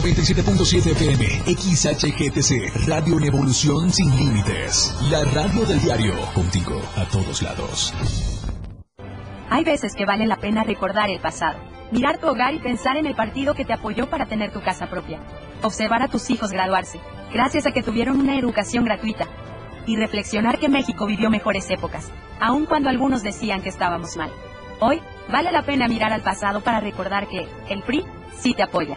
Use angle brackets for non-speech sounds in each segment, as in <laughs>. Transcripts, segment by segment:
97.7 FM, XHGTC, Radio en Evolución Sin Límites. La radio del diario, contigo a todos lados. Hay veces que vale la pena recordar el pasado, mirar tu hogar y pensar en el partido que te apoyó para tener tu casa propia. Observar a tus hijos graduarse, gracias a que tuvieron una educación gratuita. Y reflexionar que México vivió mejores épocas, aun cuando algunos decían que estábamos mal. Hoy, vale la pena mirar al pasado para recordar que el PRI sí te apoya.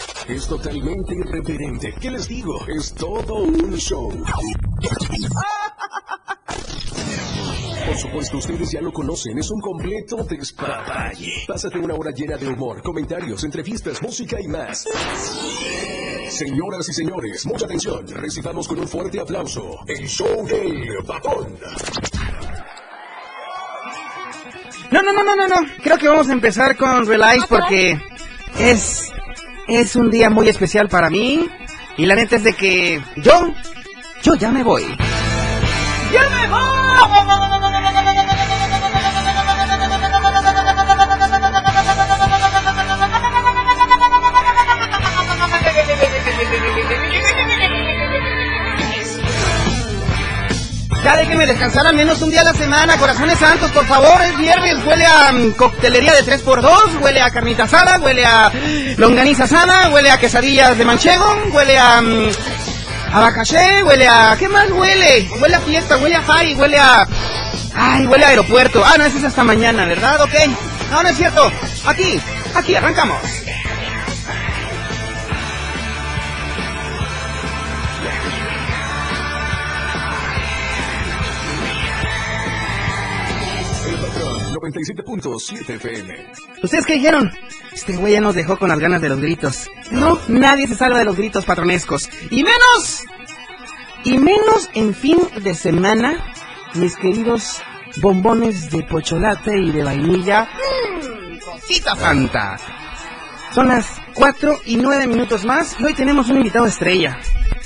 Es totalmente irreverente. ¿Qué les digo? Es todo un show. Por supuesto, ustedes ya lo conocen, es un completo despapalle. Pásate una hora llena de humor, comentarios, entrevistas, música y más. Señoras y señores, mucha atención. Recibamos con un fuerte aplauso el show del papón. No, no, no, no, no, no. Creo que vamos a empezar con Relife porque es, es un día muy especial para mí. Y la neta es de que yo, yo ya me voy. ¡Ya me voy! Ya déjenme descansar al menos un día a la semana, corazones santos, por favor, es viernes, huele a mm, coctelería de 3x2, huele a carnita asada, huele a longaniza asada, huele a quesadillas de manchego, huele a... Mm, a huele a... ¿Qué más huele? Huele a fiesta, huele a high, huele a... Ay, huele a aeropuerto. Ah, no, eso es hasta mañana, ¿verdad? Ok. No, no es cierto. Aquí, aquí, arrancamos. ¿Ustedes qué dijeron? Este güey ya nos dejó con las ganas de los gritos. No, nadie se salva de los gritos patronescos. Y menos, y menos en fin de semana, mis queridos bombones de pocholate y de vainilla. Mmm, cosita santa. Son las 4 y 9 minutos más y hoy tenemos un invitado estrella.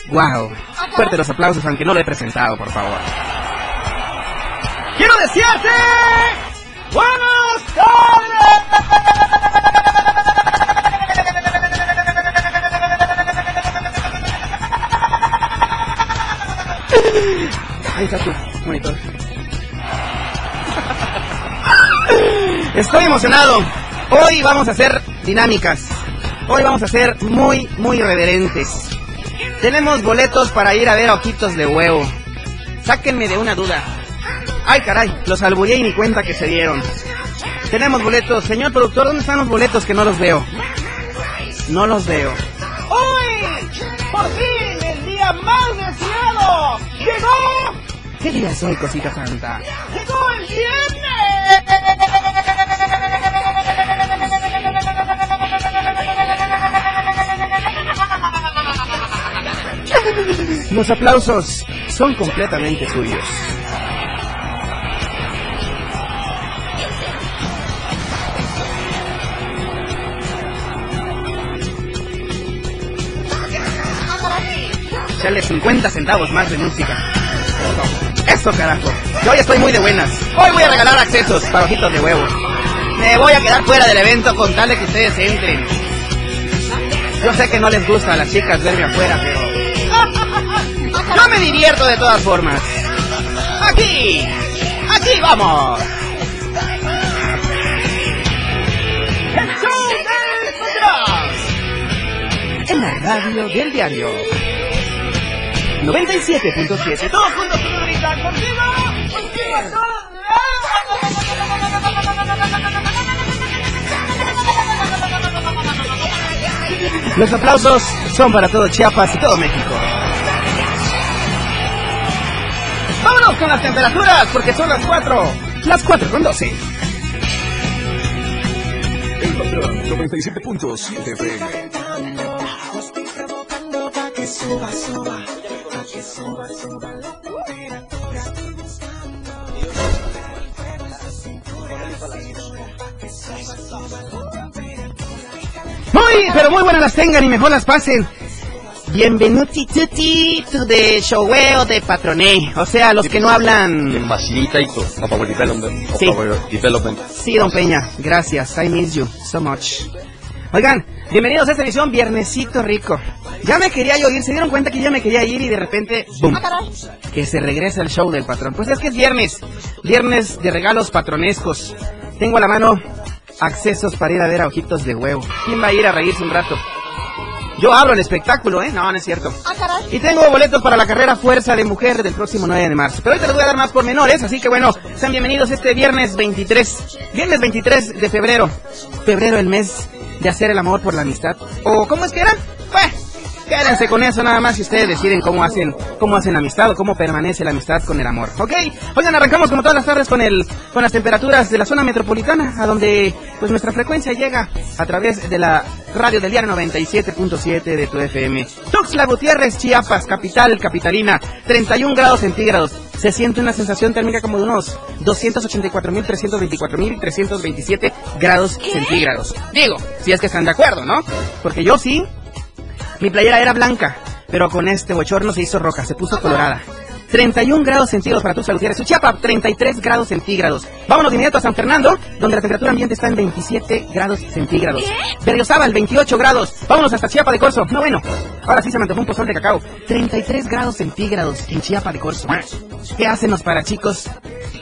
¡Wow! Fuerte los aplausos, aunque no lo he presentado, por favor. ¡Quiero decirte! ¡Buenas tardes! Ahí está tu monitor. Estoy emocionado. Hoy vamos a hacer dinámicas. Hoy vamos a ser muy, muy reverentes. Tenemos boletos para ir a ver ojitos de huevo. Sáquenme de una duda. Ay, caray, los albureé y ni cuenta que se dieron. Tenemos boletos. Señor productor, ¿dónde están los boletos que no los veo? No los veo. ¡Hoy! ¡Por fin! ¡El día más deseado! ¡Llegó! ¿Qué día es hoy, cosita santa? ¡Llegó el viernes! Los aplausos son completamente suyos. Dale 50 centavos más de música. Eso carajo. Yo hoy estoy muy de buenas. Hoy voy a regalar accesos para ojitos de huevo. Me voy a quedar fuera del evento con tal de que ustedes entren. Yo sé que no les gusta a las chicas verme afuera, pero... Yo me divierto de todas formas. Aquí. Aquí vamos. En la radio del diario. 97.7. Todos juntos contigo, contigo, Los aplausos son para todo Chiapas y todo México. Vámonos con las temperaturas porque son las 4. Las 4 con 12. El patrón 97.7 FM. Estoy provocando para que suba, suba. Muy, pero muy buenas las tengan y mejor las pasen. Bienvenuti tutti to the showeo de patroné. O sea, los que no hablan. Development. Of Sí. Sí, don Peña, gracias. I miss you so much. Oigan, bienvenidos a esta edición Viernesito Rico. Ya me quería yo ir, se dieron cuenta que ya me quería ir y de repente, ¡boom! Que se regresa el show del patrón. Pues es que es viernes, viernes de regalos patronescos. Tengo a la mano accesos para ir a ver a ojitos de huevo. ¿Quién va a ir a reírse un rato? Yo abro el espectáculo, ¿eh? No, no es cierto. Y tengo boletos para la carrera Fuerza de Mujer del próximo 9 de marzo. Pero ahorita les voy a dar más pormenores, así que bueno, sean bienvenidos este viernes 23. Viernes 23 de febrero. Febrero, el mes de hacer el amor por la amistad. ¿O cómo es que era? Pues, quédense con eso nada más si ustedes deciden cómo hacen, cómo hacen amistad o cómo permanece la amistad con el amor. ¿Ok? Oigan, arrancamos como todas las tardes con el, con las temperaturas de la zona metropolitana, a donde pues nuestra frecuencia llega a través de la radio del diario 97.7 de tu FM. Tuxtla Gutiérrez, Chiapas, capital, capitalina, 31 grados centígrados. Se siente una sensación térmica como de unos 284.000, 324.000, 327 grados centígrados. Digo, si es que están de acuerdo, ¿no? Porque yo sí, mi playera era blanca, pero con este bochorno se hizo roja, se puso colorada. 31 grados centígrados para Tuxtla Gutiérrez. Suchiapa, 33 grados centígrados. Vámonos de inmediato a San Fernando, donde la temperatura ambiente está en 27 grados centígrados. Berriozábal, 28 grados. Vámonos hasta Chiapa de Corzo. No, bueno, ahora sí se me antojó un pozol de cacao. 33 grados centígrados en Chiapa de Corzo. ¿Qué hacen los parachicos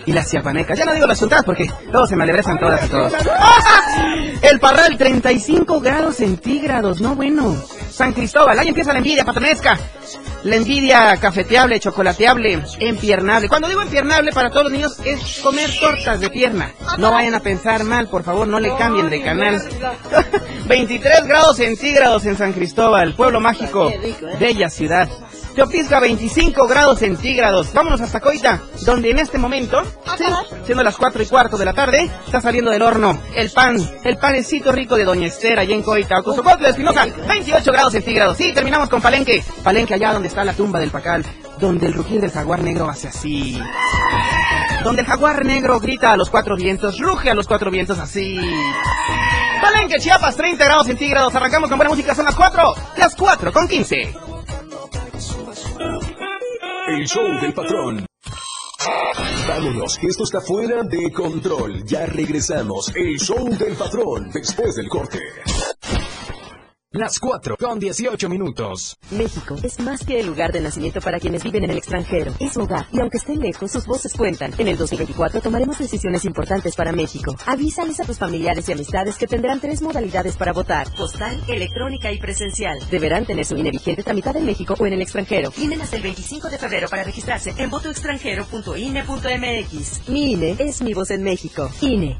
y las chiapanecas? Ya no digo las juntadas porque luego se me alegresan todas y todos. <laughs> El Parral, 35 grados centígrados. No, bueno. San Cristóbal, ahí empieza la envidia patronesca. La envidia cafeteable, chocolateable, empiernable. Cuando digo empiernable para todos los niños es comer tortas de pierna. No vayan a pensar mal, por favor, no le cambien de canal. <laughs> 23 grados centígrados en San Cristóbal, pueblo mágico, bella ciudad. Teopisca, 25 grados centígrados. Vámonos hasta Coita, donde en este momento, sí, siendo las 4 y cuarto de la tarde, está saliendo del horno el pan, el panecito rico de Doña Esther allá en Coita. Ocosocotl de Espinosa, 28 grados centígrados. Sí, terminamos con Palenque. Palenque allá donde está la tumba del Pacal, donde el rugir del jaguar negro hace así. Donde el jaguar negro grita a los cuatro vientos, ruge a los cuatro vientos así. Palenque, Chiapas, 30 grados centígrados. Arrancamos con buena música, son las 4. Las 4 con 15. El show del patrón. Vámonos, esto está fuera de control. Ya regresamos. El show del patrón después del corte. Las 4 con 18 minutos. México es más que el lugar de nacimiento para quienes viven en el extranjero. Es hogar y aunque estén lejos, sus voces cuentan. En el 2024 tomaremos decisiones importantes para México. Avísales a tus familiares y amistades que tendrán tres modalidades para votar. Postal, electrónica y presencial. Deberán tener su INE vigente tramitada en México o en el extranjero. Tienen hasta el 25 de febrero para registrarse en votoextranjero.ine.mx. Mi INE es mi voz en México. INE.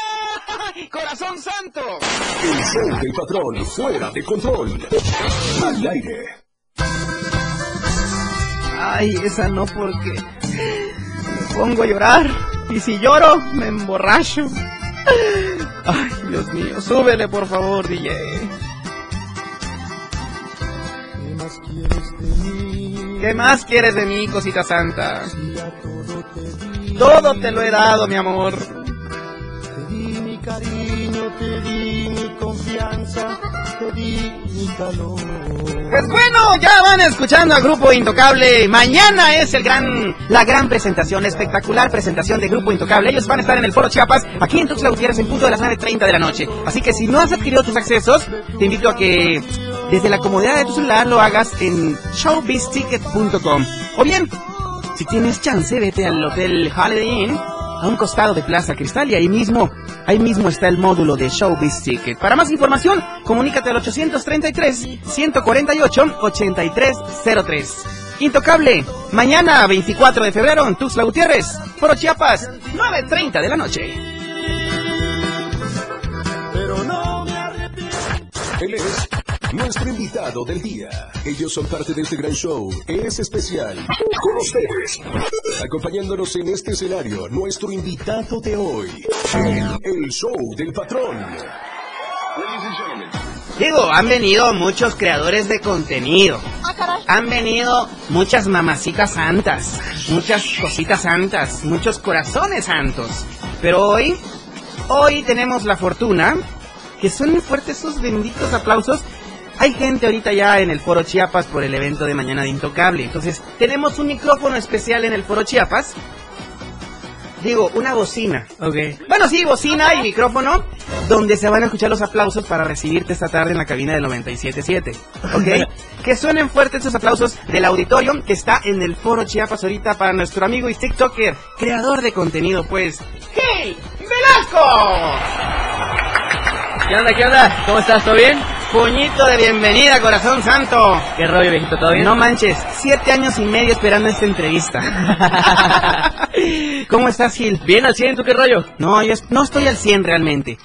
¡Corazón santo! El show del patrón fuera de control. Al aire. Ay, esa no porque me pongo a llorar y si lloro me emborracho. Ay, Dios mío, súbele por favor, DJ. ¿Qué más quieres de mí, cosita santa? Todo te lo he dado, mi amor. Pues bueno, ya van escuchando a Grupo Intocable. Mañana es el gran, la gran presentación, la espectacular presentación de Grupo Intocable. Ellos van a estar en el Foro Chiapas, aquí en Tuxtla Gutiérrez, en punto de las 9.30 de la noche. Así que si no has adquirido tus accesos, te invito a que desde la comodidad de tu celular lo hagas en showbizticket.com. O bien, si tienes chance, vete al Hotel Holiday Inn a un costado de Plaza Cristal y ahí mismo, ahí mismo está el módulo de Showbiz Ticket. Para más información, comunícate al 833 148 8303. Intocable, mañana 24 de febrero en Tuxtla Gutiérrez, Foro Chiapas, 9.30 de la noche. Él es nuestro invitado del día. Ellos son parte de este gran show. Es especial. Con ustedes. Acompañándonos en este escenario, nuestro invitado de hoy. El, show del patrón. Digo, han venido muchos creadores de contenido. Han venido muchas mamacitas santas, muchas cositas santas, muchos corazones santos. Pero hoy, hoy tenemos la fortuna que suenen fuertes esos benditos aplausos. Hay gente ahorita ya en el Foro Chiapas por el evento de mañana de Intocable. Entonces, tenemos un micrófono especial en el Foro Chiapas. Digo, una bocina. Ok. Bueno, sí, bocina y micrófono, donde se van a escuchar los aplausos para recibirte esta tarde en la cabina del 97.7. ¿Ok? que suenen fuertes esos aplausos del auditorio que está en el Foro Chiapas ahorita para nuestro amigo y TikToker, creador de contenido, pues. ¡Hey! ¡Velasco! ¿Qué onda, qué onda? ¿Cómo estás? ¿Todo bien? Puñito de bienvenida, corazón santo. ¿Qué rollo, viejito? ¿Todo bien? No manches, siete años y medio esperando esta entrevista. <laughs> ¿Cómo estás, Gil? Bien al 100, ¿tú qué rollo? No, yo no estoy al 100 realmente.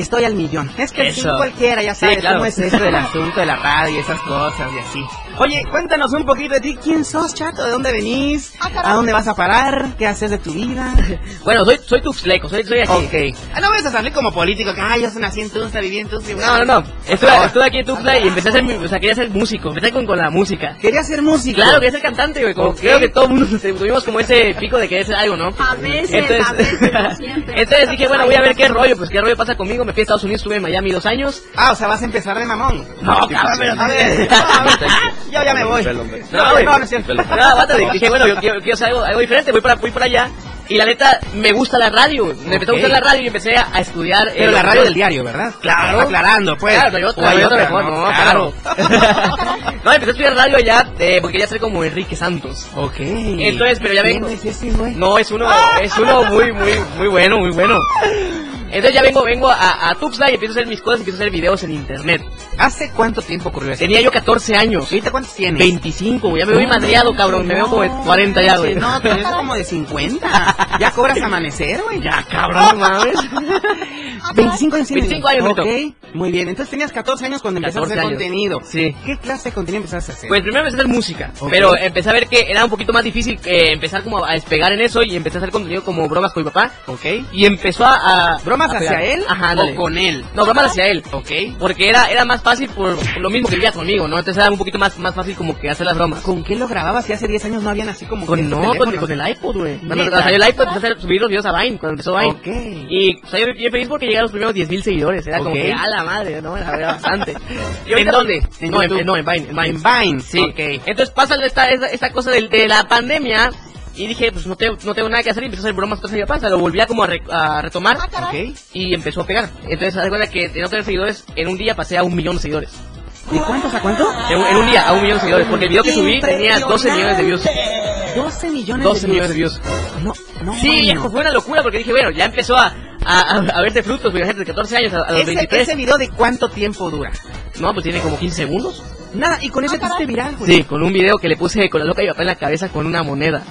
Estoy al millón. Es que el Eso. fin cualquiera, ya Sí, sabes claro. cómo es esto del asunto de la radio y esas cosas y así. Oye, cuéntanos un poquito de ti. ¿Quién sos, chato? ¿De dónde venís? ¿A dónde vas a parar? ¿Qué haces de tu vida? <laughs> Bueno, soy, soy tuxleco, soy, soy aquí. ok. Ah, no vas a salir como político, que ay, yo nací en Tuxtla, viví en Tuxtla. No, no, no. Estuve, aquí en Tuxtla y empecé a ser, o sea, quería ser músico. Empecé con, con la música. Quería ser músico. Claro, quería ser cantante, güey. Como Ok. creo que todo el mundo <laughs> tuvimos como ese pico de querer ser algo, ¿no? A veces, Entonces, a veces, no siempre. <laughs> entonces dije, bueno, voy a ver qué rollo, pues qué rollo pasa conmigo. Me fui a Estados Unidos, estuve en Miami dos años. Ah, o sea, vas a empezar de mamón. No, cabrón, pero ver, <laughs> <laughs> yo ya me voy. No, no, no es cierto. No. Dije, bueno, yo quiero, hacer algo, diferente, voy para, voy para allá. Y la neta, me gusta la radio. Me empezó a gustar la radio y empecé a, a estudiar. eh, Pero la radio del diario, ¿verdad? Claro. Aclarando, pues. Claro, hay otra, hay otra otra, mejor, no, claro. claro. <laughs> no, empecé a estudiar radio allá eh, porque quería ser como Enrique Santos. Ok. Entonces, pero ya ¿Quién vengo. es ese? No, es uno, es uno muy, muy, muy bueno, muy bueno. Entonces ya vengo, vengo a, a Tuxtla y empiezo a hacer mis cosas, empiezo a hacer videos en internet. ¿Hace cuánto tiempo ocurrió eso? Tenía yo 14 años. ¿Ahorita cuántos tienes? 25, güey. Ya me voy madreado, cabrón. Me veo como de 40 ya, güey. No, pero es como de 50. Ya cobras amanecer, güey. Ya, cabrón, no mames. <laughs> 25 años. tienes. 25 años, Ok, muy bien. Entonces tenías 14 años cuando empezaste a 14 hacer contenido. Sí. ¿Qué clase de contenido empezaste a hacer? Pues primero empecé a hacer música, pero empecé a ver que era un poquito más difícil eh, empezar como a despegar en eso y empecé a hacer contenido como bromas con mi papá ok. y empezó a... a- ¿Bromas a hacia él Ajá, o con él? No, bromas hacia él. Ok. Porque era, era más fácil por, lo mismo que vivía conmigo, ¿no? Entonces era un poquito más, más fácil como que hacer las bromas. ¿Con qué lo grababas si hace 10 años no habían así como Con, no, con, teléfonos? con el iPod, güey. Cuando salió el iPod empecé a hacer- subir los videos a Vine, cuando empezó Vine. Ok. Y o sea, yo, yo feliz porque llegué a los primeros 10.000 seguidores. Era como que, a la madre, ¿no? Era, bastante. <laughs> Y ¿En dónde? ¿En no, en, no, en Vine. En Vine. En Vine. Sí. Ok. Entonces pasa esta, esta, esta cosa del- de, la pandemia y dije, pues no tengo, no tengo nada que hacer y empecé a hacer bromas otra vez pasa. Lo volví a como a, re- a retomar Ok. y empezó a pegar. Entonces, haz de cuenta que de no tener seguidores, en un día pasé a un millón de seguidores. ¿De cuántos a cuánto? En, un- en un día a un millón de seguidores, porque el video que subí tenía 12 millones de views. 12 millones 12 de millones de views. No, no. Sí, fue una locura porque dije, bueno, ya empezó a, a, a, a verse frutos, porque gente de 14 años a, a los Ese, 23. ese video de cuánto tiempo dura. No, pues tiene como 15 segundos. Nada, y con eso te hiciste viral, güey. Sí, con un video que le puse con la loca y mi papá en la cabeza con una moneda.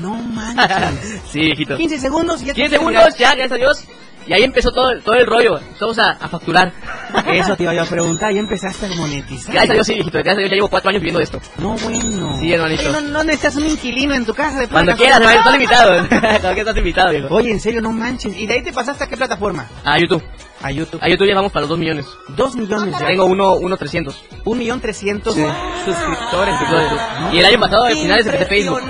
No manches. <laughs> sí, viejito. 15 segundos y ya te 15 hiciste segundos, ya, gracias a Dios. Y ahí empezó todo, todo el rollo. Empezamos a, a facturar. <laughs> Eso te iba yo a preguntar, ya empezaste a monetizar. Gracias a Dios, sí, viejito. Gracias a Dios, ya llevo 4 años viviendo esto. No, bueno. Sí, hermanito. Oye, No, no necesitas un inquilino en tu casa de Cuando quieras, hermano, estás invitado. <laughs> Cuando quieras, estás invitado, viejo. Oye, en serio, no manches. ¿Y de ahí te pasaste a qué plataforma? A YouTube. A YouTube. A YouTube ya vamos para los 2 millones. Dos millones ya. Tengo uno, uno 300. Un millón trescientos suscriptores. de YouTube. Y el año pasado, al final, empecé Facebook.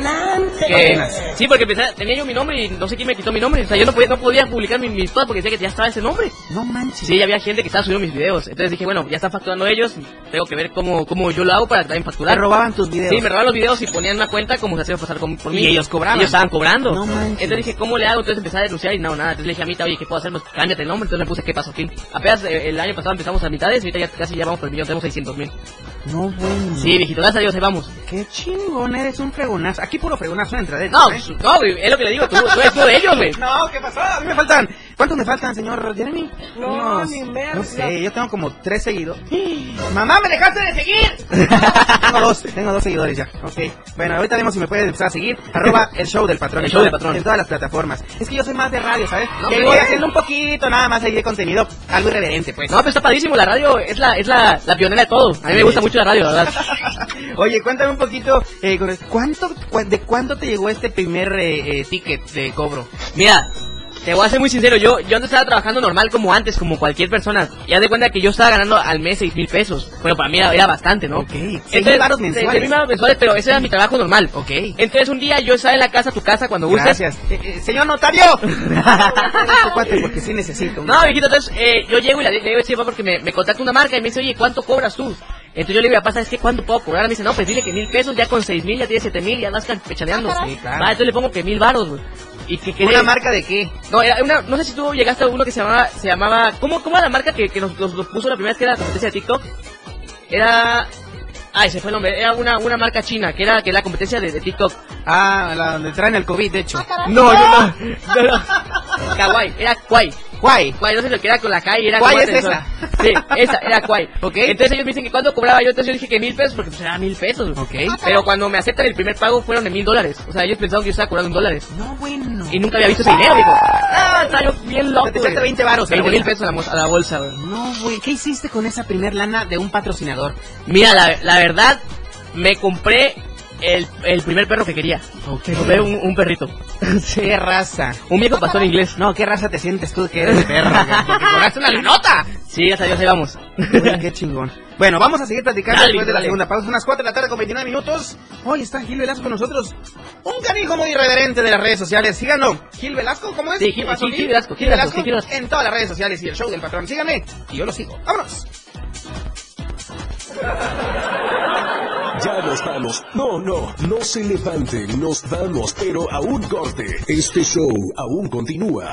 Que, sí, porque empecé, tenía yo mi nombre y no sé quién me quitó mi nombre. O sea, yo no podía, no podía publicar mi- mis cosas porque decía que ya estaba ese nombre. No manches. Sí, había gente que estaba subiendo mis videos. Entonces dije, bueno, ya están facturando ellos. Tengo que ver cómo, cómo yo lo hago para también facturar. robaban tus videos. Sí, me robaban los videos y ponían una cuenta como se hacía pasar con- por mí. Y ellos cobraban. Ellos estaban cobrando. No manches. Entonces dije, ¿cómo le hago? Entonces empecé a denunciar y no, nada. Entonces le dije a Mita, oye, ¿qué puedo hacer? Pues cámbiate el nombre. Entonces le puse, ¿qué pasó? Fin. Apenas eh, el año pasado empezamos a mitades y ahorita ya casi ya vamos por el millón. Tenemos 600 mil. No, bueno. Sí, viejito, gracias a Dios, ahí vamos. Qué chingón, eres un fregonazo. Aquí puro fregonazo entre de No, pues, no, güey, es lo que le digo, tú, tú eres uno de ellos, güey. No, ¿qué pasó? A mí me faltan ¿Cuántos me faltan, señor Jeremy? No, Unos- ni merda. No sé, yo tengo como tres seguidores. <gasps> ¡Mamá, me dejaste de seguir! <laughs> tengo dos, tengo dos seguidores ya. Ok. Bueno, ahorita vemos si me puedes empezar a seguir. <laughs> Arroba el show del patrón. El show del patrón. En todas las plataformas. Es que yo soy más de radio, ¿sabes? No, que voy haciendo un poquito nada más ahí de contenido. Algo irreverente, pues. No, pero está padrísimo, la radio es la, es la, la pionera de todo. A mí me gusta mucho la radio, la verdad. <laughs> Oye, cuéntame un poquito, eh, ¿cuánto, cu- ¿de cuánto te llegó este primer eh, eh, ticket de cobro? Mira, te voy a ser muy sincero, yo, yo no estaba trabajando normal como antes, como cualquier persona. Ya de cuenta que yo estaba ganando al mes seis mil pesos. Bueno, para mí era, era bastante, ¿no? Ok, seis Entonces, mil varos seis mensuales. mil mensuales, pero ese era mi trabajo normal. Ok. Entonces un día yo estaba en la casa, tu casa, cuando gustes. Gracias. Eh, eh, señor notario. <laughs> Porque sí necesito. No, viejito, entonces eh, yo llego y le le digo a ese papá porque me, me contacta una marca y me dice, oye, ¿cuánto cobras tú? Entonces yo le digo, papá, ¿sabes qué? ¿Cuánto puedo cobrar? Me dice, no, pues dile que mil pesos, ya con seis mil, ya tienes siete mil, ya vas pechaneando. Sí, claro. Va, entonces le pongo que mil varos, güey. Y que quede- ¿Una marca de qué? No, era una, no sé si tú llegaste a uno que se llamaba, se llamaba, ¿cómo, cómo era la marca que, que nos, nos, nos puso la primera vez que era la competencia de TikTok? Era, ay, se fue el nombre, era una, una marca china, que era, que era la competencia de, de TikTok. Ah, la donde traen el COVID, de hecho. No, no, no, no, no. Kawaii, era Kwai. Guay. Kwai, no sé lo que era con la Kai, era Kwai es atención. Sí, esa, era Kwai. <laughs> Ok. Entonces ellos me dicen que cuánto cobraba yo, entonces yo dije que mil pesos, porque pues era mil pesos. Ok. Pero cuando me aceptan el primer pago fueron de mil dólares. O sea, ellos pensaban que yo estaba cobrando en dólares. No, bueno. Y nunca había visto ese dinero, digo. Ah, está yo bien loco. Te echaste güey. 20 varos a la 20 mil pesos a la, mo- a la bolsa, güey. No, güey. ¿Qué hiciste con esa primer lana de un patrocinador? Mira, la, la verdad, me compré el, el primer perro que quería. Me compré un, un perrito. <laughs> ¿Qué raza? Un viejo pastor inglés. No, ¿qué raza te sientes tú que eres de perro? Porque <laughs> cobraste una nota. Sí, hasta Dios, ahí vamos. Uy, qué chingón. Bueno, vamos a seguir platicando Dale, después de la dale. segunda pausa. Unas 4 de la tarde con 29 minutos. Hoy está Gil Velasco con nosotros. Un canijo muy irreverente de las redes sociales. Síganlo. Gil Velasco, ¿cómo es? Sí, ¿Qué Gil- Gil- Gil Velasco, Gil Velasco, Gil Velasco. En todas las redes sociales y el show del patrón. Síganme y yo lo sigo. ¡Vámonos! Ya nos vamos. No, no, no se levanten, nos vamos, pero a un corte. Este show aún continúa.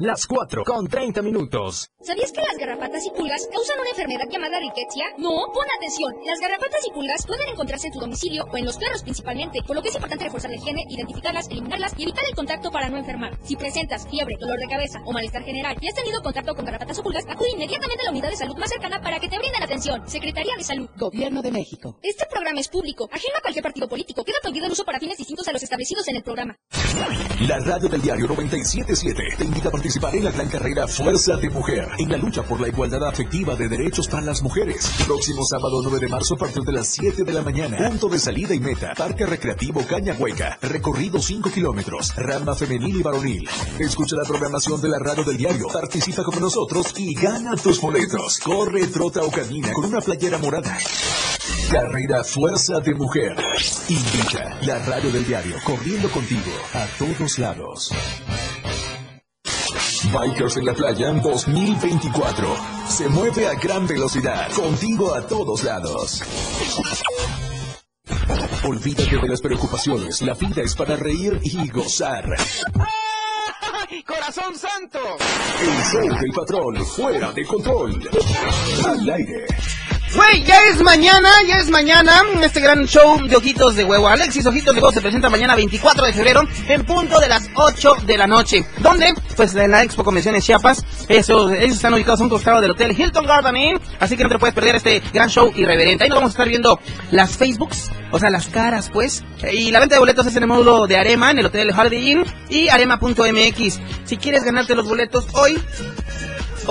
Las 4 con 30 minutos. ¿Sabías que las garrapatas y pulgas causan una enfermedad llamada riquetia? No, pon atención. Las garrapatas y pulgas pueden encontrarse en tu domicilio o en los perros principalmente, por lo que es importante reforzar la higiene, identificarlas, eliminarlas y evitar el contacto para no enfermar. Si presentas fiebre, dolor de cabeza o malestar general y has tenido contacto con garrapatas o pulgas, acude inmediatamente a la unidad de salud más cercana para que te brinden atención. Secretaría de Salud. Gobierno de México. Este programa es público, ajeno a cualquier partido político. Queda prohibido el uso para fines distintos a los establecidos en el programa. La radio del diario 977 te invita a participar en la gran carrera Fuerza de Mujer en la lucha por la igualdad afectiva de derechos para las mujeres. Próximo sábado 9 de marzo a partir de las 7 de la mañana. Punto de salida y meta. Parque Recreativo Caña Hueca. Recorrido 5 kilómetros. Rama femenil y varonil. Escucha la programación de la radio del diario. Participa con nosotros y gana tus boletos. Corre, trota o camina con una playera morada. Carrera Fuerza de Mujer. Invita la radio del diario, corriendo contigo a todos lados. Bikers en la playa 2024. Se mueve a gran velocidad, contigo a todos lados. Olvídate de las preocupaciones, la vida es para reír y gozar. ¡Corazón santo! El show del patrón, fuera de control. Al aire. Güey, ya es mañana, ya es mañana. Este gran show de Ojitos de Huevo. Alexis Ojitos de Huevo se presenta mañana 24 de febrero en punto de las 8 de la noche. ¿Dónde? Pues en la Expo Convenciones Chiapas. Eso, ellos están ubicados a un costado del Hotel Hilton Garden Inn. Así que no te puedes perder este gran show irreverente. Ahí nos vamos a estar viendo las Facebooks, o sea, las caras, pues. Y la venta de boletos es en el módulo de Arema, en el Hotel Holiday Inn y arema.mx. Si quieres ganarte los boletos hoy,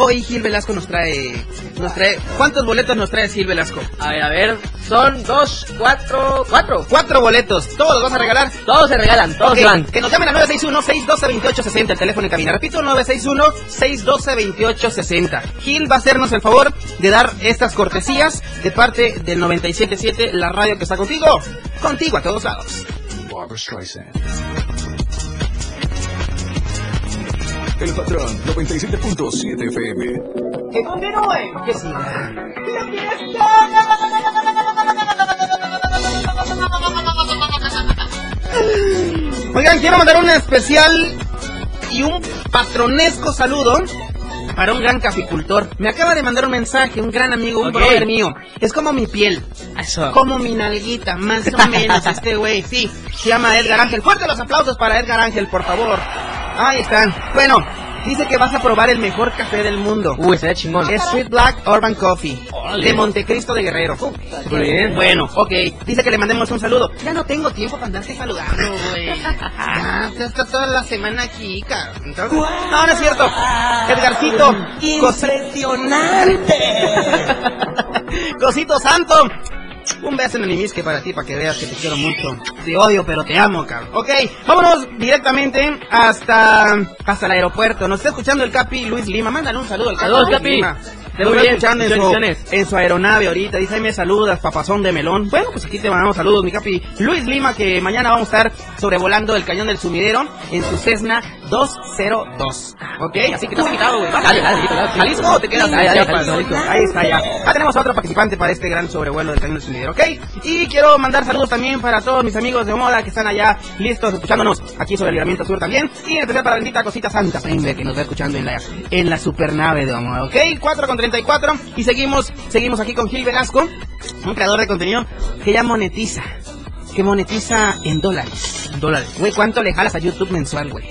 Hoy Gil Velasco nos trae, nos trae, ¿cuántos boletos nos trae Gil Velasco? A ver, a ver, son dos, cuatro, cuatro. Cuatro boletos, todos los vas a regalar. Todos se regalan, todos Ok, se van. Que nos llamen al 961-612-2860, el teléfono en cabina. Repito, 961-612-2860. Gil va a hacernos el favor de dar estas cortesías de parte del 977, la radio que está contigo, contigo a todos lados. Barbara Streisand. El patrón 97.7 FM. Que continúe, que siga. Oigan, quiero mandar un especial y un patronesco saludo para un gran caficultor. Me acaba de mandar un mensaje, un gran amigo, un brother mío. Es como mi piel, Eso. como mi nalguita, más o menos este güey. Sí, se llama Edgar Ángel. Fuerte los aplausos para Edgar Ángel, por favor. Ahí están. Bueno, dice que vas a probar el mejor café del mundo. Uy, sería chingón. Es Sweet Black Urban Coffee. Órale. De Montecristo de Guerrero. Muy bien. Bueno, ok. Dice que le mandemos un saludo. Ya no tengo tiempo para andarte saludando, güey. Ah, está toda la semana aquí, cabrón. Entonces- No, no es cierto. Edgarcito. Impresionante. <laughs> Cosito santo. Un beso en el imisque para ti, para que veas que te quiero mucho. Te odio, pero te amo, cabrón. Ok, vámonos directamente hasta, hasta el aeropuerto. Nos está escuchando el Capi Luis Lima. Mándale un saludo al Capi Saludos, Capi. Lima. Te Muy bien, escuchando en su, en su aeronave ahorita. Dice, ahí me saludas, papazón de melón. Bueno, pues aquí te mandamos saludos, mi Capi. Luis Lima, que mañana vamos a estar sobrevolando el cañón del sumidero en su Cessna 202. Ok, así que te has quitado, güey. Dale, dale, dale. ¿Jalisco o te quedas Jalisco. Ahí está ya. Ya tenemos a otro participante para este gran sobrevuelo del Cañón del Sumidero, ¿ok? Y quiero mandar saludos también para todos mis amigos de moda que están allá listos escuchándonos aquí sobre el Libramiento Sur también. Y en especial para la bendita Cosita Santa que nos va escuchando en la, en la supernave de moda, ¿ok? 4 con 34 y seguimos, seguimos aquí con Gil Velasco, un creador de contenido que ya monetiza. Que monetiza en dólares. Dólares. Güey, ¿cuánto le jalas a YouTube mensual, güey?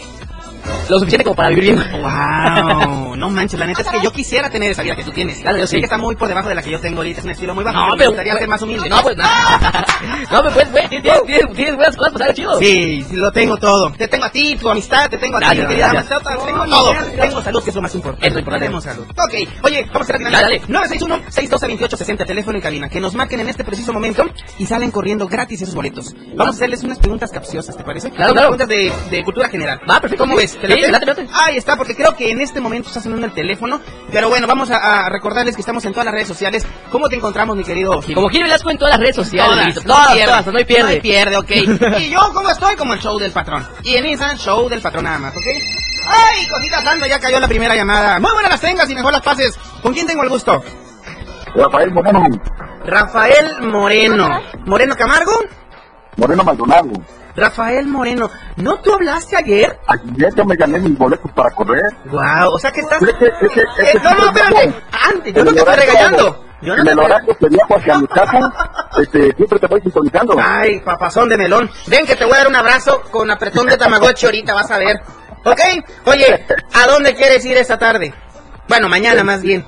Lo suficiente como para vivir bien. Wow, no manches, la neta es que yo quisiera tener esa vida que tú tienes. Claro, yo sé sí. que está muy por debajo de la que yo tengo ahorita, es un estilo muy bajo. No, pero me pero- gustaría ser más humilde. No, pues no. <laughs> No, pero pues, güey, tienes, tienes, tienes buenas cosas, pues, chido. Sí, lo tengo todo. Te tengo a ti, tu amistad, te tengo a ti, querida amistad, tengo todo. Tengo salud, que es lo más importante. Es lo importante. Tenemos salud. Ok, oye, vamos a hacer la Dale, dinámica. 961-612-2860, teléfono en cabina. Que nos marquen en este preciso momento y salen corriendo gratis esos boletos. Vamos a hacerles unas preguntas capciosas, ¿te parece? Claro, claro. preguntas de, de cultura general. Va, perfecto. ¿Cómo ves? Ahí está, porque creo que en este momento está sonando el teléfono. Pero bueno, vamos a, a recordarles que estamos en todas las redes sociales. ¿Cómo te encontramos, mi querido Gil? Como Gil Velasco en todas las redes sociales. Todas, no Todas, pierde. todas, no hay pierde. No hay pierde, ok. <laughs> y yo, ¿cómo estoy? Como el show del patrón. Y en Instagram, show del patrón nada más, ¿ok? ¡Ay, cosita santa! Ya cayó la primera llamada. Muy buenas las tengas y mejor las pases. ¿Con quién tengo el gusto? Rafael Moreno, Rafael Moreno. ¿Moreno Camargo? Moreno Maldonado. Rafael Moreno. ¿No tú hablaste ayer? Ayer yo me gané mis boletos para correr. Wow, o sea que estás... Es que- es que- es que Eh, no, no, espérate. Antes, yo no te estoy regañando. Yo no En el horario que viajo hacia mi casa, <laughs> este, siempre te voy sintonizando. Ay, papazón de melón. Ven que te voy a dar un abrazo con apretón de tamagotchi ahorita, vas a ver. ¿Ok? Oye, ¿a dónde quieres ir esta tarde? Bueno, mañana más bien.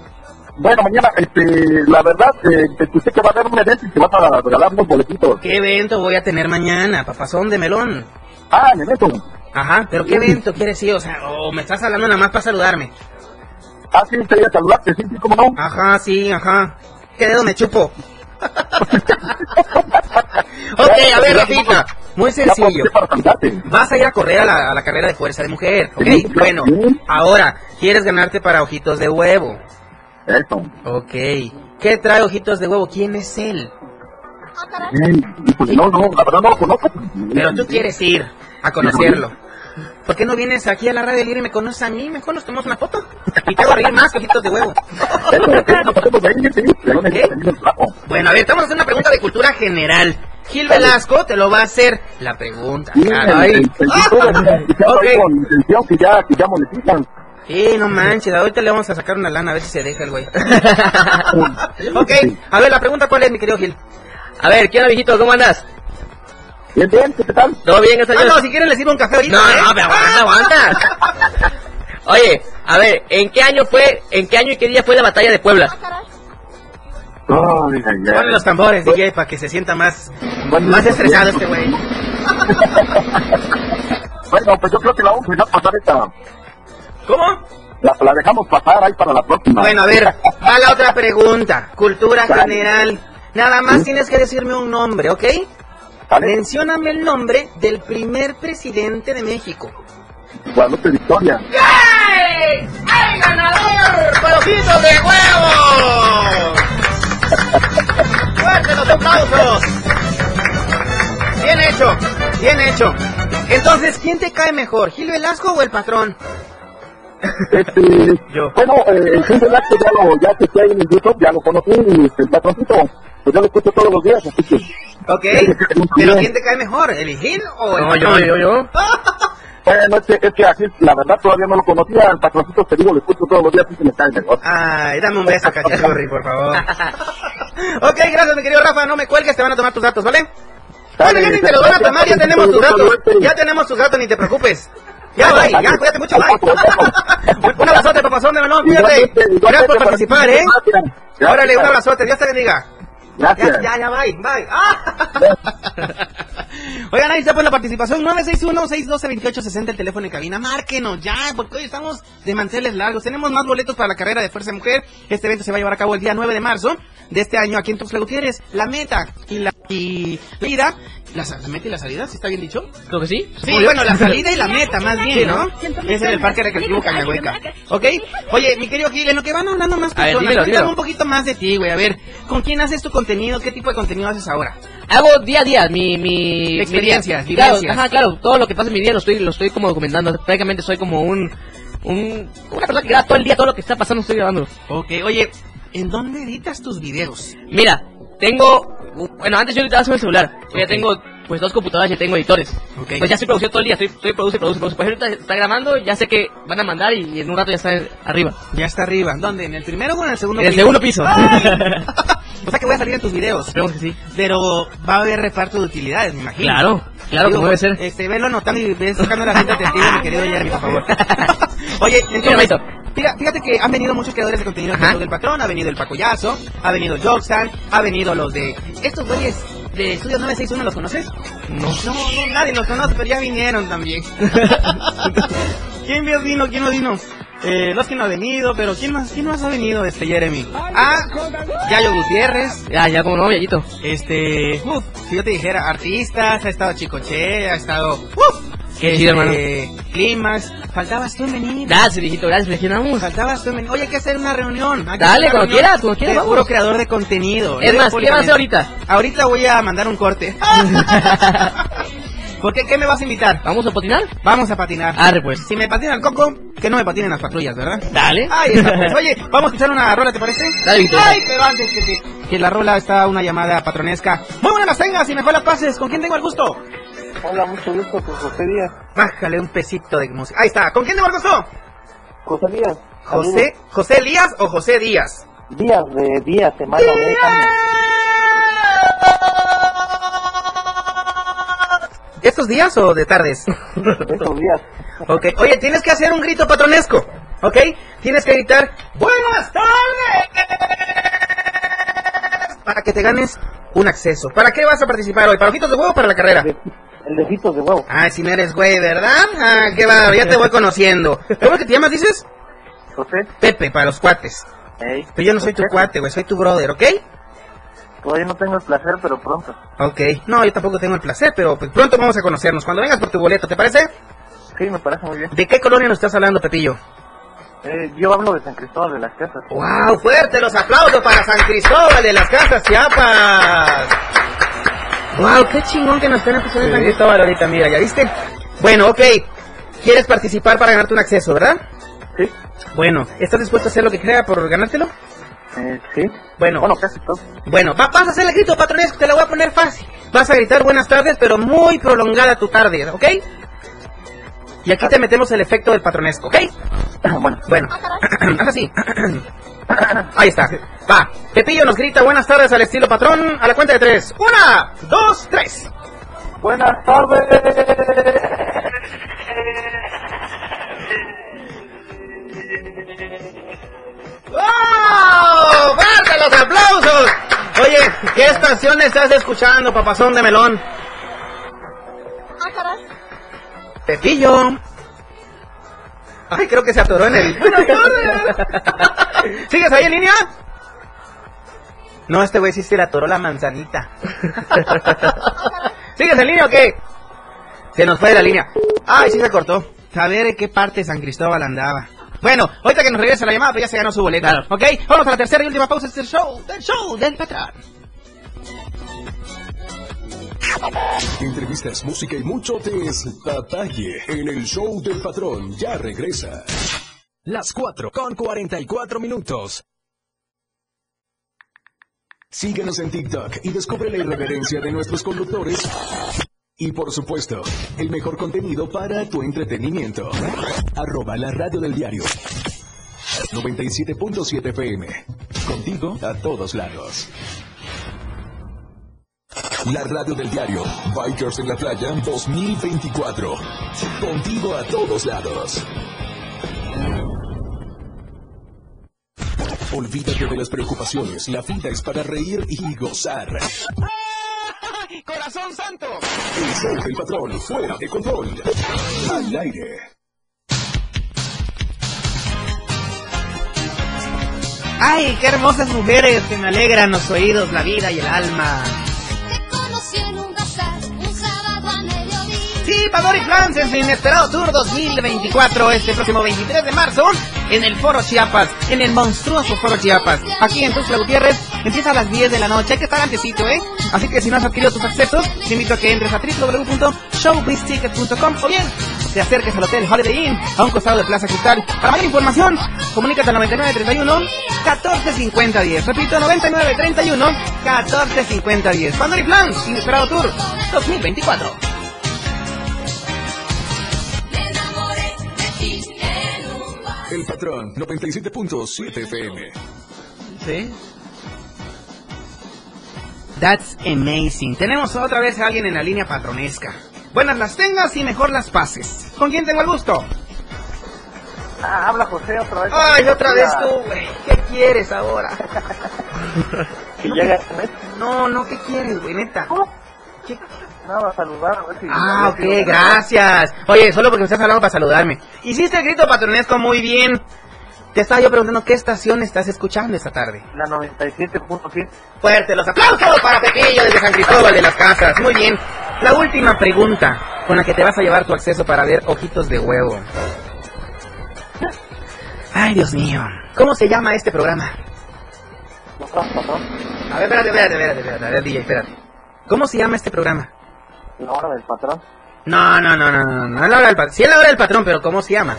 Bueno, mañana, este, la verdad, eh, escuché que va a haber un evento y que vas a regalar unos boletitos. ¿Qué evento voy a tener mañana, papazón de melón? Ah, en evento. Ajá, pero ¿qué evento quieres ir? O sea, o me estás hablando nada más para saludarme. Ah, sí, te voy a saludarte, sí, sí, cómo no. Ajá, sí, ajá. ¿Qué dedo me chupo? <laughs> ok, a ver, Rafita. Muy sencillo. Vas a ir a correr a la, a la carrera de fuerza de mujer, ¿ok? Bueno, ahora, ¿quieres ganarte para ojitos de huevo? Eso. Ok. ¿Qué trae ojitos de huevo? ¿Quién es él? Pues no, no, la verdad no lo conozco. Pero tú quieres ir a conocerlo. ¿Por qué no vienes aquí a la radio libre y me conoces a mí? Mejor nos tomamos una foto. Y te hago reír más ojitos de huevo. Bueno, a ver, estamos haciendo una pregunta de cultura general. Gil Velasco te lo va a hacer la pregunta. Caray. Ok. Sí, no manches, ahorita le vamos a sacar una lana a ver si se deja el güey. <laughs> ok, a ver, la pregunta cuál es, mi querido Gil. A ver, ¿qué onda, viejito? ¿Cómo andas? Bien, bien, ¿qué tal? ¿Todo bien? gracias Ah, no, si quieren les sirvo un café ahorita. No, ¿eh? no, pero aguanta, aguanta. <laughs> Oye, a ver, ¿en qué año fue, en qué año y qué día fue la batalla de Puebla? Ay, ay. Ponle los tambores, DJ, para que se sienta más, Bueno, más estresado este güey. <laughs> Bueno, pues yo creo que la vamos a pasar esta. ¿Cómo? La, la dejamos pasar ahí para la próxima. Bueno, a ver, va la otra pregunta. Cultura general. Nada más tienes que decirme un nombre, ¿ok? ¿Vale? Mencióname el nombre del primer presidente de México. Guadalupe Victoria. ¡Ay! ¡Ay, ganador! ¡Pelojitos de huevo! ¡Fuerte los aplausos! Bien hecho. Bien hecho. Entonces, ¿quién te cae mejor, Gil Velasco o el patrón? Este, Bueno, eh, el Gil Velasco ya lo, ya que está en YouTube, ya lo conocí y este, el patroncito, pues yo lo escucho todos los días, así que... Ok, pero ¿quién te cae mejor, el Gil o el No, yo, yo, yo. <laughs> Bueno, es que, es que así, la verdad todavía no lo conocía, el patroncito te digo, lo escucho todos los días y se me cae mejor. Ay, dame un beso, cachorri, por favor. <laughs> ok, gracias, mi querido Rafa. No me cuelgues, te van a tomar tus datos, ¿vale? Bueno, ya ni te los van a tomar, ya tenemos tus datos. Ya tenemos tus datos, ni te preocupes. Ya, bye, ya, cuídate mucho, bye. <laughs> un abrazote, papazón de melón, cuídate. Gracias por participar, ¿eh? Órale, un abrazote, Dios te bendiga. Gracias. Ya, ya, ya, bye, bye. Ah. <laughs> Oigan, ahí está pues la participación, 961-612-2860, el teléfono en cabina. Márquenos ya, porque hoy estamos de manteles largos. Tenemos más boletos para la carrera de Fuerza Mujer. Este evento se va a llevar a cabo el día 9 de marzo de este año aquí en Tuxtla Gutiérrez. La meta y la, y la ida, la, la meta y la salida, ¿sí está bien dicho? Creo que sí. Sí, bueno, la salida y la meta, más bien, ¿no? Es en el Parque Recreativo Cañahueca. ¿Ok? Oye, mi querido Gil, en lo que van hablando más ver, personas, dímelo, dímelo. un poquito más de ti, güey. A ver, ¿con quién haces tu contenido? ¿Qué tipo de contenido haces ahora? Hago día a día mi... mi Experiencias, mi día. Claro, vivencias. ajá, claro, todo lo que pasa en mi día lo estoy, lo estoy como documentando. Prácticamente soy como un... un una persona que graba todo el día, todo lo que está pasando estoy grabando. Ok, oye, ¿en dónde editas tus videos? Mira, tengo... Bueno, antes yo editaba sobre el celular. Yo Ya tengo pues dos computadoras, ya tengo editores. Pues ya estoy produciendo todo el día, estoy, estoy produce, produce, produce. Pues ahorita está grabando, ya sé que van a mandar y en un rato ya está arriba. Ya está arriba. ¿Dónde? ¿En el primero o en el segundo En el piso? segundo piso. <laughs> <laughs> O sea que voy a salir en tus videos. Esperemos que sí. Pero va a haber reparto de utilidades, me imagino. Claro, claro, como debe ser. Este, velo anotando y ves sacando la gente testigo, mi querido Jeremy, por favor. <laughs> Oye, entonces, fíjate, que han venido muchos creadores de contenido del patrón, ha venido el Pacoyazo, ha venido Jokestan, ha venido los de... Estos güeyes de Estudio 961, ¿los conoces? No. No, no, nadie los conoce, pero ya vinieron también. <laughs> ¿Quién vino? ¿Quién no vino? Eh, los que no ha venido, pero ¿quién más, quién más ha venido, este Jeremy? Ah, Yayo Gutiérrez, Ya, ya como no, Yayito. este, uf, si yo te dijera artistas, ha estado Chicoche, ha estado, uf, Qué chido, este, Climax, faltabas tú en venir. Gracias, viejito, gracias, viejito. Vamos. Faltabas tú en venir. Oye, hay que hacer una reunión. hay que Dale, una cuando reunión quieras, cuando quieras, vamos. puro creador de contenido. Es más, ¿qué vas a hacer ahorita? Ahorita voy a mandar un corte. <laughs> ¿Por qué? ¿Qué me vas a invitar? ¿Vamos a patinar? Vamos a patinar. Arre, pues. Si me patina el coco, que no me patinen las patrullas, ¿verdad? Dale. Ahí está, pues. <laughs> Oye, vamos a escuchar una rola, ¿te parece? Dale, Víctor. Ay, pero antes que, te- que la rola está una llamada patronesca. Muy buenas las tengas y mejor las pases. ¿Con quién tengo el gusto? Hola, mucho gusto, con José Díaz. Bájale un pesito de música. Ahí está. ¿Con quién el gusto? José Díaz. ¿José, José Elías o José Díaz? Díaz de Díaz, semana. ¿De estos días o de tardes? Estos días. Ok, oye, tienes que hacer un grito patronesco, ¿ok? Tienes que gritar, ¡Buenas tardes! Para que te ganes un acceso. ¿Para qué vas a participar hoy? ¿Para ojitos de huevo o para la carrera? El de Jitos de huevo. Ah, si no eres güey, ¿verdad? Ah, qué va, ya te voy conociendo. ¿Cómo que te llamas, dices? José. Pepe, para los cuates. Ey. Pero yo no soy tu cuate, güey, soy tu brother, ¿ok? Todavía no tengo el placer, pero pronto. Ok. No, yo tampoco tengo el placer, pero pues pronto vamos a conocernos. Cuando vengas por tu boleto, ¿te parece? Sí, me parece muy bien. ¿De qué colonia nos estás hablando, Pepillo? Eh, yo hablo de San Cristóbal de las Casas. ¡Wow! ¡Fuerte los aplausos para San Cristóbal de las Casas Chiapas! ¡Wow! ¡Qué chingón que nos estén empezando en San Cristóbal ahorita! Mira, ¿ya viste? Bueno, ok. ¿Quieres participar para ganarte un acceso, verdad? Sí. Bueno, ¿estás dispuesto a hacer lo que crea por ganártelo? Eh, sí. Bueno, Bueno, casi todo. bueno, va- vas a hacer el grito patronesco, te la voy a poner fácil. Vas a gritar buenas tardes, pero muy prolongada tu tarde, ¿ok? Y aquí te metemos el efecto del patronesco, ¿ok? bueno. Bueno, <clears throat> ahora sí. Ahí está. Va. Pepillo nos grita buenas tardes al estilo patrón a la cuenta de tres. Una, dos, tres. Buenas tardes. ¡Oh! ¡Fuerte los aplausos! Oye, ¿qué estación estás escuchando, papazón de melón? Pepillo. Ay, creo que se atoró en el... <laughs> ¿Sigues ahí en línea? No, este güey sí se le atoró la manzanita. <laughs> ¿Sigues en línea o qué? Se nos fue de la línea. Ay, sí se cortó. A ver en qué parte San Cristóbal andaba. Bueno, ahorita que nos regrese la llamada, pues ya se ganó su boleta. ¿Ok? Vamos a la tercera y última pausa. Este es el show, del show del patrón. Entrevistas, música y mucho detalle en el show del patrón. Ya regresa. Las 4 con 44 minutos. Síguenos en TikTok y descubre la irreverencia de nuestros conductores. Y por supuesto, el mejor contenido para tu entretenimiento. Arroba la radio del diario. 97.7 FM. Contigo a todos lados. La radio del diario Bikers en la playa 2024. Contigo a todos lados. Olvídate de las preocupaciones. La vida es para reír y gozar. <laughs> ¡Corazón santo! El show del patrón fuera de control. Al aire. ¡Ay, qué hermosas mujeres que me alegran los oídos, la vida y el alma! Flans en su inesperado Tour 2024 este próximo 23 de marzo en el Foro Chiapas, en el monstruoso Foro Chiapas. Aquí en Tuxtla Gutiérrez empieza a las 10 de la noche, hay que estar antesito, ¿eh? Así que si no has adquirido tus accesos, te invito a que entres a www.showbizticket.com o bien te acerques al Hotel Holiday Inn a un costado de Plaza Cristal. Para mayor información, comunícate al 9931 145010. Repito, 9931 145010. Pandora y Plans, Inesperado Tour 2024. Patrón 97.7 FM. ¿Sí? That's amazing. Tenemos otra vez a alguien en la línea patronesca. Buenas las tengas y mejor las pases. ¿Con quién tengo el gusto? Ah, habla José otra vez. Ay, otra vez tú, güey. ¿Qué quieres ahora? <laughs> ¿Que llega a comer? No, no, ¿qué quieres, güey, neta? ¿Qué? Nada, saludar, a ver si... Ah, si- ok, gracias. Oye, solo porque me estás hablando para saludarme. Hiciste el grito patronesco muy bien. Te estaba yo preguntando qué estación estás escuchando esta tarde. La 97.7. Fuerte, los aplausos para Pepillo desde San Cristóbal de las Casas. Muy bien. La última pregunta con la que te vas a llevar tu acceso para ver Ojitos de Huevo. Ay, Dios mío. ¿Cómo se llama este programa? A ver, espérate, espérate, espérate, espérate. A ver, DJ, espérate. ¿Cómo se llama este programa? La hora del patrón. No, no, no, no, no, no es la hora del patrón. Sí es la hora del patrón, pero ¿cómo se llama?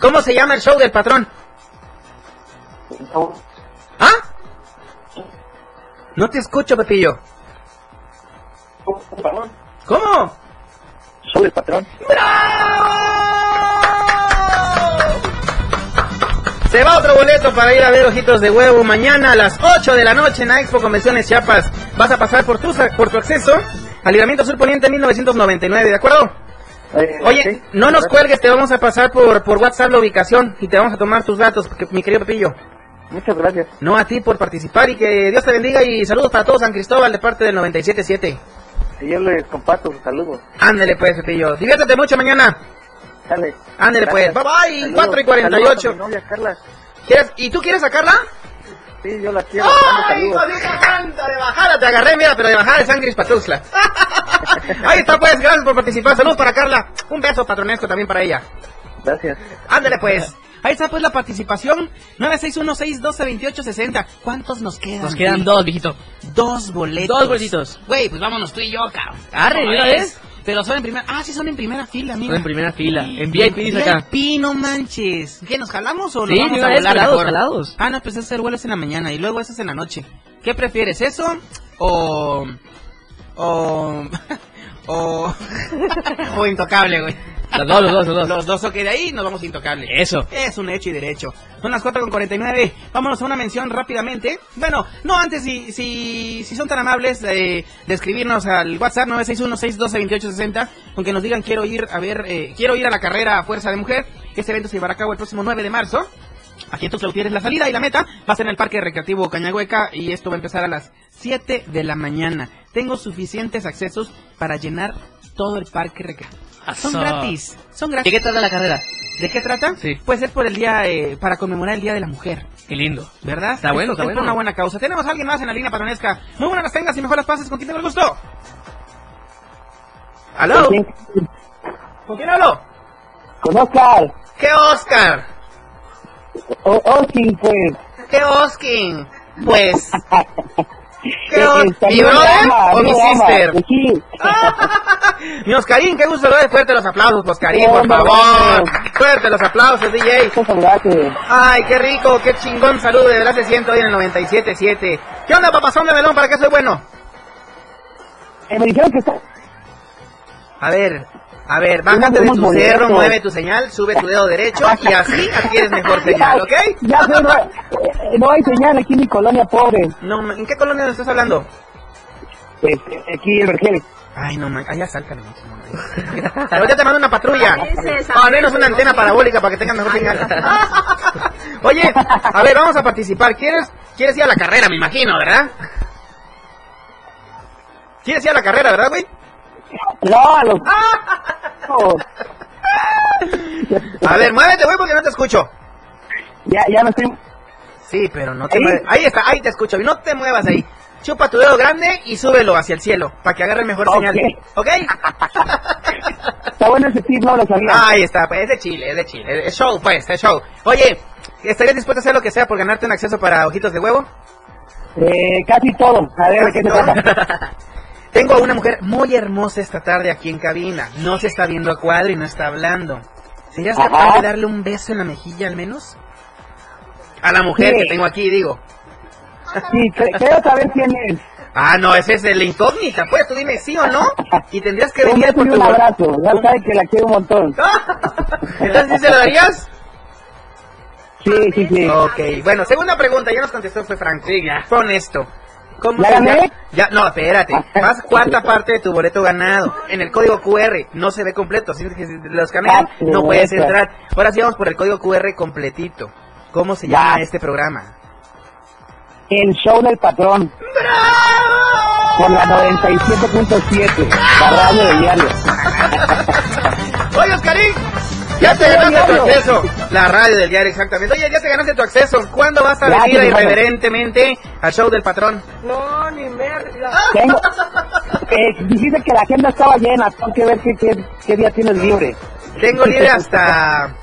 ¿Cómo se llama el show del patrón? No, ¿Ah? No te escucho, Pepillo. ¿Cómo? Soy el patrón. Se va otro boleto para ir a ver Ojitos de Huevo mañana a las 8 de la noche en la Expo Convenciones Chiapas. Vas a pasar por tu, por tu acceso al Libramiento Sur Poniente 1999, ¿de acuerdo? Eh, Oye, sí, no nos cuelgues, te vamos a pasar por, por WhatsApp la ubicación y te vamos a tomar tus datos, mi querido Pepillo. Muchas gracias. No a ti por participar y que Dios te bendiga y saludos para todos San Cristóbal de parte del 97.7. Y yo les comparto sus saludos. Ándale pues, Pepillo. Diviértete mucho mañana. Dale. Ándale pues. Bye bye. Saludos. 4 y Saludos a 48. mi novia Carla. ¿Quieres- ¿Y tú quieres sacarla? Sí, yo la quiero. ¡Ay, hijita santa! De bajada te agarré, mira, pero de bajada de sangre Patuzla. <laughs> Ahí está, pues, gracias por participar. Saludos para Carla. Un beso patronesco también para ella. Gracias. Ándale, pues. Ahí está, pues, la participación. 961-612-2860. ¿Cuántos nos quedan? Nos quedan dos, viejito. Dos boletos. Dos boletitos. Güey, pues vámonos tú y yo, cabrón. Arre, ¿de una vez? Pero son en primera... Ah, sí, son en primera fila, mira. Son en primera fila. En VIP dice acá. VIP, no manches. ¿Qué, nos jalamos o nos Sí, vamos a volar jalados, jalados. Ah, no, pues ese vuelo es en la mañana y luego ese es en la noche. ¿Qué prefieres, eso o... o... <laughs> o... <laughs> o intocable, güey? Los dos, los dos, los dos. Los dos, ok, de ahí nos vamos intocable. Eso. Es un hecho y derecho. Son las 4 con 49. Vámonos a una mención rápidamente. Bueno, no antes, si, si, si son tan amables de, de escribirnos al WhatsApp 961-612-2860, con que nos digan quiero ir a ver, eh, quiero ir a la carrera Fuerza de Mujer. Este evento se llevará a cabo el próximo 9 de marzo. Aquí en Tuxtla Gutiérrez la salida y la meta va a ser en el Parque Recreativo Cañahueca y esto va a empezar a las 7 de la mañana. Tengo suficientes accesos para llenar todo el Parque Recreativo. Son gratis, son ¿De gratis. qué trata la carrera? ¿De qué trata? Sí. Pues es por el día, eh, para conmemorar el Día de la Mujer, Qué lindo. ¿verdad? Está bueno, Es- está es bueno. por una buena causa. Tenemos a alguien más en la línea patronesca. Muy buenas las tengas y mejor las pases. ¿Con quién tengo el gusto? ¿Aló? ¿Con quién hablo? Con Oscar. ¿Qué Oscar? O Oskin, pues. ¿Qué Oskin? Pues, <laughs> ¿Mi brother o mi sister? <laughs> Sí. Mi <laughs> Oscarín, qué gusto ver fuerte los aplausos, Oscarín, por favor. Fuerte los aplausos, DJ. Ay, qué rico, qué chingón saludo, de verdad se siente hoy en el 97.7. ¿Qué onda, papazón de melón? ¿Para qué soy bueno? Eh, me dijeron que está... A ver, a ver, bájate de tu cerro, mueve tu señal, sube tu dedo derecho y así adquieres mejor <laughs> señal, ¿ok? Ya no, eh, no hay señal aquí en mi colonia pobre. No, ¿en qué colonia estás hablando? Este, aquí en Vergel. Ay, no, man, allá saltan. Pero ya te mando una patrulla. O al menos una antena parabólica para que tengan mejor señal. <laughs> Oye, a ver, vamos a participar. ¿Quieres, quieres ir a la carrera, me imagino, verdad? ¿Quieres ir a la carrera, verdad, güey? No, a los... A ver, muévete, güey, porque no te escucho. Ya, ya me estoy... Sí, pero no te ¿Ahí? mueves. Ahí está, ahí te escucho. Y no te muevas ahí. Chupa tu dedo grande y súbelo hacia el cielo para que agarre mejor señal. ¿Ok? Está bueno ese tip, no lo sabía. Ahí está, pues es de Chile, es de Chile. Es show, pues, es show. Oye, ¿estarías dispuesto a hacer lo que sea por ganarte un acceso para ojitos de huevo? Eh, casi todo. A ver, ¿de qué se trata? <laughs> Tengo a una mujer muy hermosa esta tarde aquí en cabina. No se está viendo a cuadro y no está hablando. ¿Serías Ajá. capaz de darle un beso en la mejilla al menos? A la mujer Sí. que tengo aquí, digo. Sí, creo saber quién es. Ah, no, ese es el incógnita. Pues tú dime sí o no. Y tendrías que venir por tu un abrazo. Ya sabe que la quiero un montón. <laughs> Entonces, ¿sí se lo darías? Sí, sí, sí. Ok, bueno, segunda pregunta, ya nos contestó, fue Frank. Sí, ya. Fue honesto. ¿Cómo ¿Ya gané? Ya, no, espérate. <laughs> Vas cuarta parte de tu boleto ganado. En el código QR no se ve completo. Si que si lo escanean, Ah, no puedes entrar. Ahora sí vamos por el código QR completito. ¿Cómo se Ya. llama este programa? El show del patrón. Por la 97.7. La radio del diario. <laughs> Oye, Oscarín, ya te ganaste te tu acceso. La radio del diario, exactamente. Oye, ya te ganaste tu acceso. ¿Cuándo vas a venir irreverentemente al show del patrón? Tengo... Eh, dijiste que la agenda estaba llena. Tengo que ver qué, qué, qué día tienes libre. Tengo libre hasta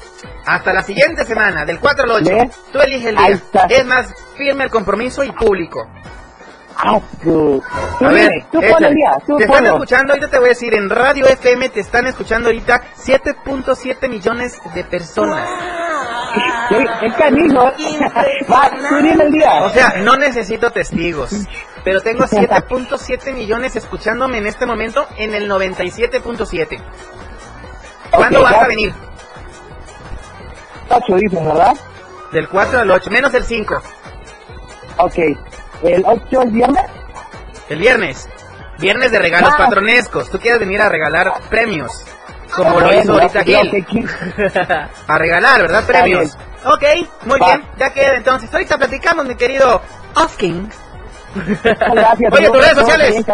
hasta la siguiente semana, del 4 al 8. ¿Ves? Tú eliges el Ahí día. está. Es más, firme el compromiso y público. Ah, tú. Tú, A ver, tú día. Tú te están ponlo. escuchando, ahorita te voy a decir, en Radio FM te están escuchando ahorita 7.7 millones de personas. Es canijo. Va, tú el día. O sea, no necesito testigos. Pero tengo <laughs> 7.7 millones escuchándome en este momento en el 97.7. ¿Cuándo Ok, vas ya. a venir? Ocho dices, ¿verdad? Del 4 al 8, menos el 5. Ok. ¿El 8 es viernes? El viernes. Viernes de regalos Ah. patronescos. Tú quieres venir a regalar premios. Como lo Bueno, hizo ahorita Gil. ok, <laughs> Gil. A regalar, ¿verdad? Premios. Ok, muy Va. bien. Ya queda entonces. Ahorita platicamos, mi querido Osking. Gracias. Oye, tus redes sociales.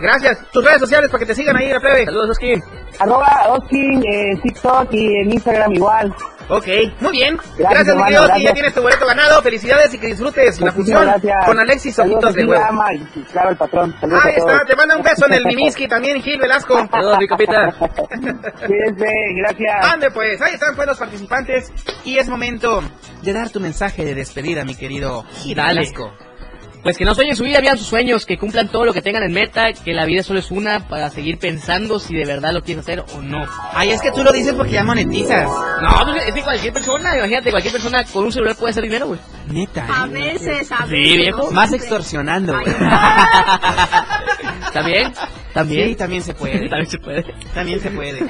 Gracias. Tus redes sociales para que te sigan ahí, la plebe. Saludos, Osking. Arroba Oskin en TikTok y en Instagram igual. Ok, muy bien. Gracias, Gracias, mi querido Osking. Ya tienes tu boleto ganado. Felicidades y que disfrutes la función gracias. con Alexis Ojitos de Huevo. ama, claro, el patrón. Saludos Ahí está, te manda un beso en el <laughs> Mimiski también, Gil Velasco. Saludos, mi copita. <laughs> Gracias. Ande pues, ahí están pues los participantes y es momento de dar tu mensaje de despedida, mi querido Gil Dale. Velasco. Pues que no sueñen su vida, vean sus sueños, que cumplan todo lo que tengan en meta, que la vida solo es una para seguir pensando si de verdad lo quieres hacer o no. Ay, es que tú lo dices porque ya monetizas. No, pues es que cualquier persona, imagínate, cualquier persona con un celular puede hacer dinero, güey. Neta. A ¿eh? veces, a Sí, veces. viejo. no Más extorsionando. güey. <laughs> ¿También? ¿También? Sí, también se puede. También se puede. También se puede.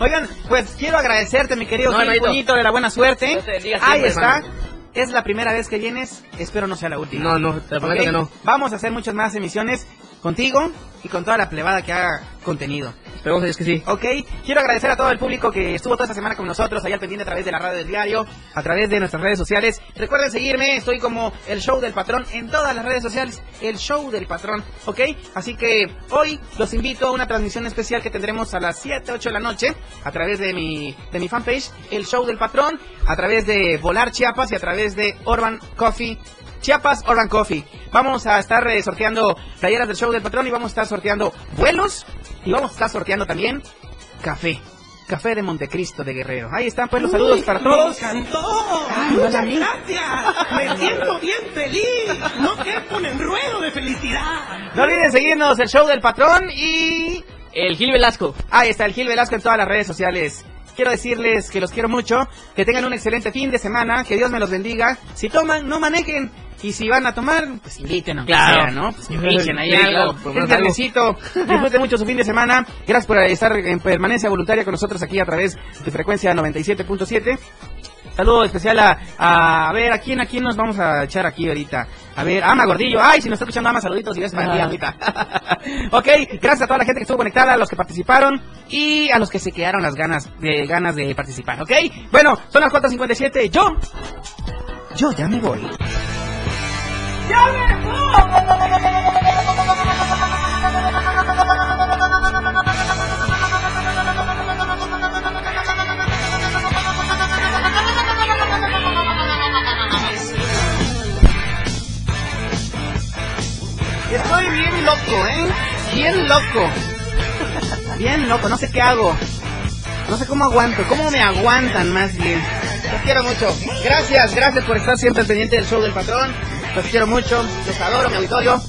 Oigan, pues quiero agradecerte, mi querido No, Gil de la buena suerte. Ahí siempre, está. hermano. Es la primera vez que vienes, espero no sea la última. No, no, te prometo que no. Vamos a hacer muchas más emisiones contigo y con toda la plebada que haga contenido. Esperemos Dios que sí. Ok, quiero agradecer a todo el público que estuvo toda esta semana con nosotros, allá al pendiente a través de la radio del diario, a través de nuestras redes sociales. Recuerden seguirme, estoy como el show del patrón en todas las redes sociales, el show del patrón, ok. Así que hoy los invito a una transmisión especial que tendremos a las 7, 8 de la noche, a través de mi, de mi fanpage, el show del patrón, a través de Volar Chiapas y a través de Urban Coffee Chiapas Urban Coffee. Vamos a estar eh, sorteando playeras del show del patrón y vamos a estar sorteando vuelos y vamos a estar sorteando también café. Café de Montecristo de Guerrero. Ahí están pues los saludos para todos. Me encantó. Ay, Muchas mira. gracias. Me siento bien feliz. No quepo en ruedo de felicidad. No olviden seguirnos el show del patrón y... El Gil Velasco. Ahí está el Gil Velasco en todas las redes sociales. Quiero decirles que los quiero mucho, que tengan un excelente fin de semana, que Dios me los bendiga. Si toman, no manejen. Y si van a tomar, pues inviten aunque Claro. sea, ¿no? Pues inviten ahí algo. algo. viernesito. Disfruten mucho su fin de semana. Gracias por estar en permanencia voluntaria con nosotros aquí a través de frecuencia 97.7. Saludo especial a, a, a ver, ¿a quién, a quién nos vamos a echar aquí ahorita? A ver, Ama Gordillo. Ay, si nos está escuchando Ama, saluditos y besos para ti, Ah. Amita. <laughs> ok, gracias a toda la gente que estuvo conectada, a los que participaron y a los que se quedaron las ganas de, ganas de participar, ¿ok? Bueno, son las 4.57. Yo, yo ya me voy. ¡Ya me Estoy loco, ¿eh? Bien loco. Bien loco, no sé qué hago. No sé cómo aguanto, cómo me aguantan más bien. Los quiero mucho. Gracias, gracias por estar siempre pendiente del show del patrón. Los quiero mucho, los adoro, mi auditorio.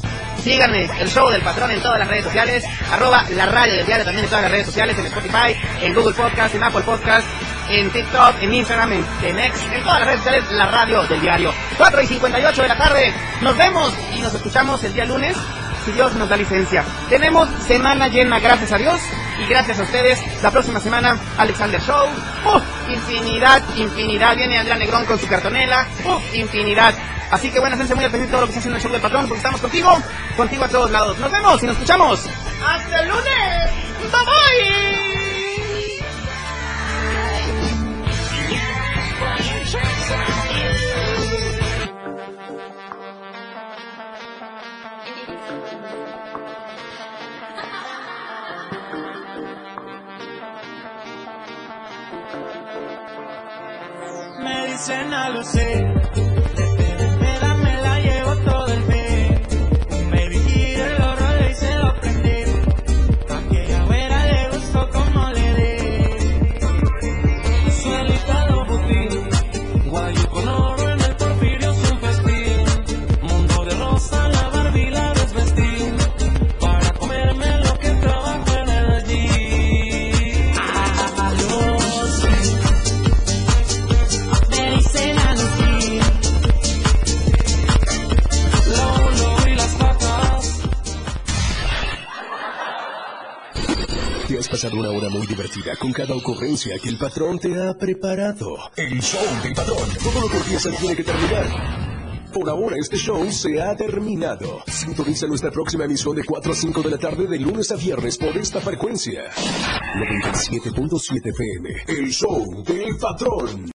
Síganme, el show del patrón en todas las redes sociales. Arroba la radio del diario también en todas las redes sociales. En Spotify, en Google Podcast, en Apple Podcast, en TikTok, en Instagram, en, en X, en todas las redes sociales. La radio del diario. 4 y 58 de la tarde. Nos vemos y nos escuchamos el día lunes. Si Dios nos da licencia. Tenemos semana llena, gracias a Dios. Y gracias a ustedes. La próxima semana, Alexander Show. ¡Uf! Infinidad, infinidad. Viene Andrea Negrón con su cartonela. ¡Uf! Infinidad. Así que bueno, esténse muy pendiente de todo lo que se hace en el show del patrón, porque estamos contigo, contigo a todos lados. Nos vemos y nos escuchamos. ¡Hasta el lunes! Dicen que el patrón te ha preparado. El show del patrón. Todo lo que empieza tiene que terminar. Por ahora este show se ha terminado. Sintoniza nuestra próxima emisión de 4 a 5 de la tarde de lunes a viernes por esta frecuencia. 97.7 FM. El show del patrón.